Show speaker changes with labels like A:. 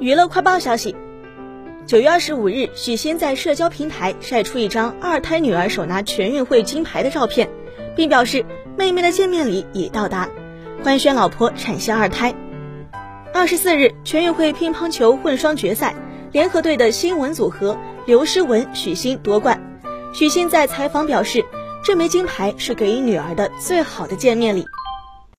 A: 娱乐快报消息九月二十五日许昕在社交平台晒出一张二胎女儿手拿全运会金牌的照片并表示妹妹的见面礼已到达官宣老婆产下二胎。二十四日全运会乒乓球混双决赛联合队的新闻组合刘诗雯许昕夺冠。许昕在采访表示这枚金牌是给予女儿的最好的见面礼。